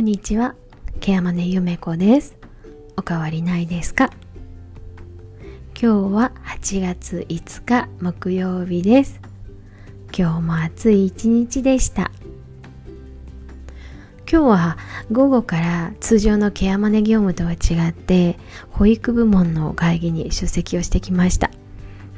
こんにちは。ケアマネゆめこです。おかわりないですか？今日は8月5日木曜日です。今日も暑い一日でした。今日は午後から通常のケアマネ業務とは違って保育部門の会議に出席をしてきました。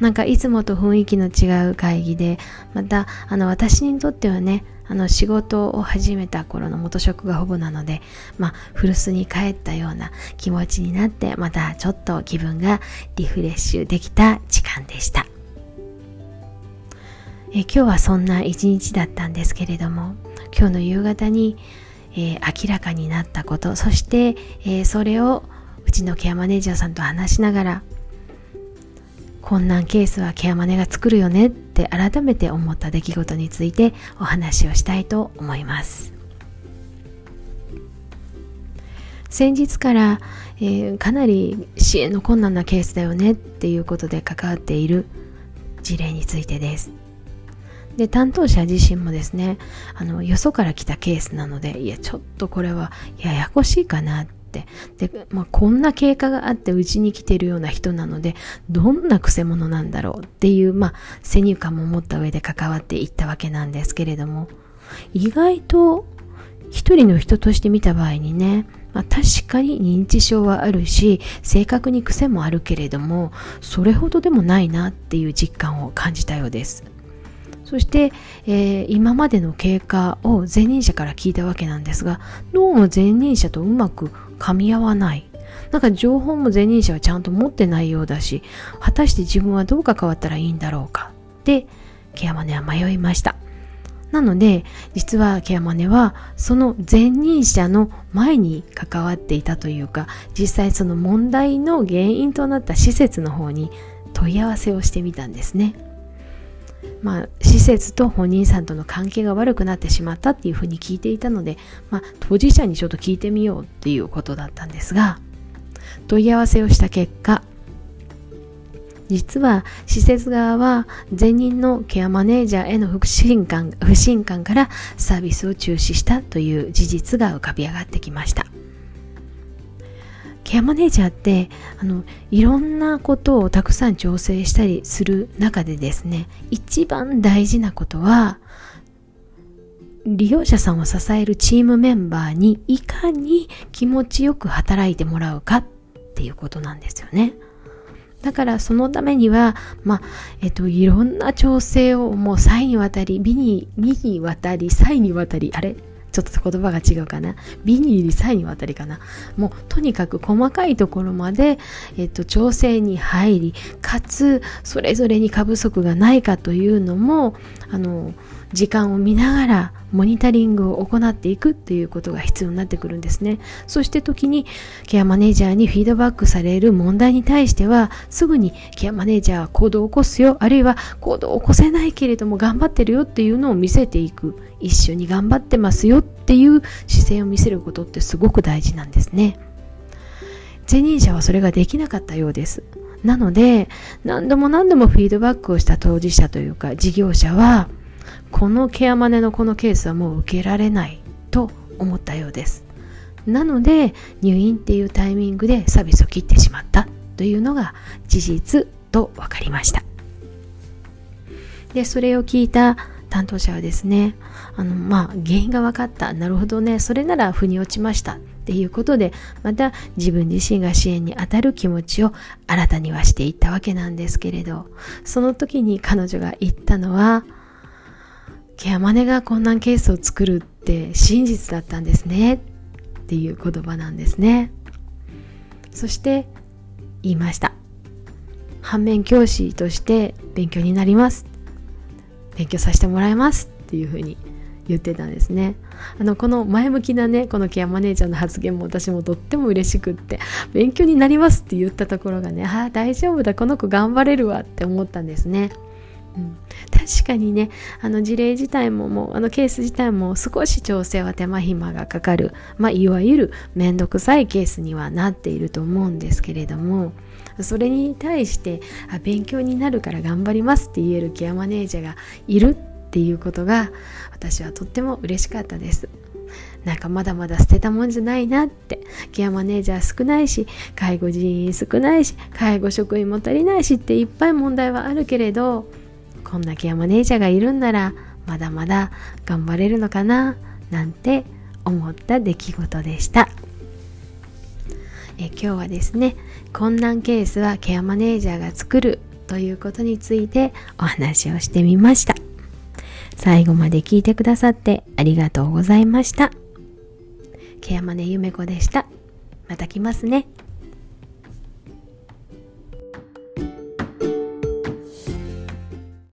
なんかいつもと雰囲気の違う会議でまたあの私にとってはねあの仕事を始めた頃の元職がほぼなので、まあ、古巣に帰ったような気持ちになってまたちょっと気分がリフレッシュできた時間でした。え今日はそんな一日だったんですけれども今日の夕方に、えー、明らかになったことそして、えー、それをうちのケアマネージャーさんと話しながら困難ケースはケアマネが作るよねって改めて思った出来事についてお話をしたいと思います。先日から、えー、かなり支援の困難なケースだよねっていうことで関わっている事例についてです。で担当者自身もですねあのよそから来たケースなのでいやちょっとこれはややこしいかなってって。で、まあ、こんな経過があってうちに来てるような人なのでどんなくせ者なんだろうっていう、まあ、先入観も持った上で関わっていったわけなんですけれども。意外と一人の人として見た場合にね、まあ、確かに認知症はあるし性格に癖もあるけれどもそれほどでもないなっていう実感を感じたようです。そして、えー、今までの経過を前任者から聞いたわけなんですがどうも前任者とうまく噛み合わない。なんか情報も前任者はちゃんと持ってないようだし果たして自分はどう関わったらいいんだろうか。でケアマネは迷いました。なので実はケアマネはその前任者の前に関わっていたというか実際その問題の原因となった施設の方に問い合わせをしてみたんですね。まあ、施設と本人さんとの関係が悪くなってしまったっていうふうに聞いていたので、まあ、当事者にちょっと聞いてみようっていうことだったんですが問い合わせをした結果実は施設側は前任のケアマネージャーへの不信感不信感からサービスを中止したという事実が浮かび上がってきました。ケアマネージャーってあのいろんなことをたくさん調整したりする中でですね一番大事なことは利用者さんを支えるチームメンバーにいかに気持ちよく働いてもらうかっていうことなんですよね。だからそのためには、まあ、えっと、いろんな調整をもう際にわたり、美に、美にわたり、際にわたり、あれ？ちょっと言葉が違うかな。美に入り才にわたりかな。もうとにかく細かいところまで、えっと、調整に入り、かつそれぞれに過不足がないかというのも、あの、時間を見ながらモニタリングを行っていくっていうことが必要になってくるんですね。そして時にケアマネージャーにフィードバックされる問題に対してはすぐにケアマネージャーは行動を起こすよあるいは行動を起こせないけれども頑張ってるよっていうのを見せていく一緒に頑張ってますよっていう姿勢を見せることってすごく大事なんですね。前任者はそれができなかったようです。なので何度も何度もフィードバックをした当事者というか事業者はこのケアマネのこのケースはもう受けられないと思ったようです。なので入院っていうタイミングでサービスを切ってしまったというのが事実と分かりました。でそれを聞いた担当者はですねあのまあ原因が分かった。なるほどね。それなら腑に落ちましたっていうことでまた自分自身が支援に当たる気持ちを新たにはしていったわけなんですけれど。その時に彼女が言ったのはケアマネが困難ケースを作るって真実だったんですね。っていう言葉なんですね。そして言いました。反面教師として勉強になります。勉強させてもらいます。っていうふうに言ってたんですね。あのこの前向きなねこのケアマネージャーの発言も私もとっても嬉しくって勉強になりますって言ったところがねああ大丈夫だ。この子頑張れるわって思ったんですね。うん、確かにねあの事例自体ももうあのケース自体も少し調整は手間暇がかかる、まあ、いわゆる面倒くさいケースにはなっていると思うんですけれどもそれに対してあ勉強になるから頑張りますって言えるケアマネージャーがいるっていうことが私はとっても嬉しかったです。なんかまだまだ捨てたもんじゃないなって。ケアマネージャー少ないし介護人員少ないし介護職員も足りないしっていっぱい問題はあるけれどこんなケアマネージャーがいるんならまだまだ頑張れるのかななんて思った出来事でした。え今日はですね困難ケースはケアマネージャーが作るということについてお話をしてみました。最後まで聞いてくださってありがとうございました。ケアマネゆめこでした。また来ますね。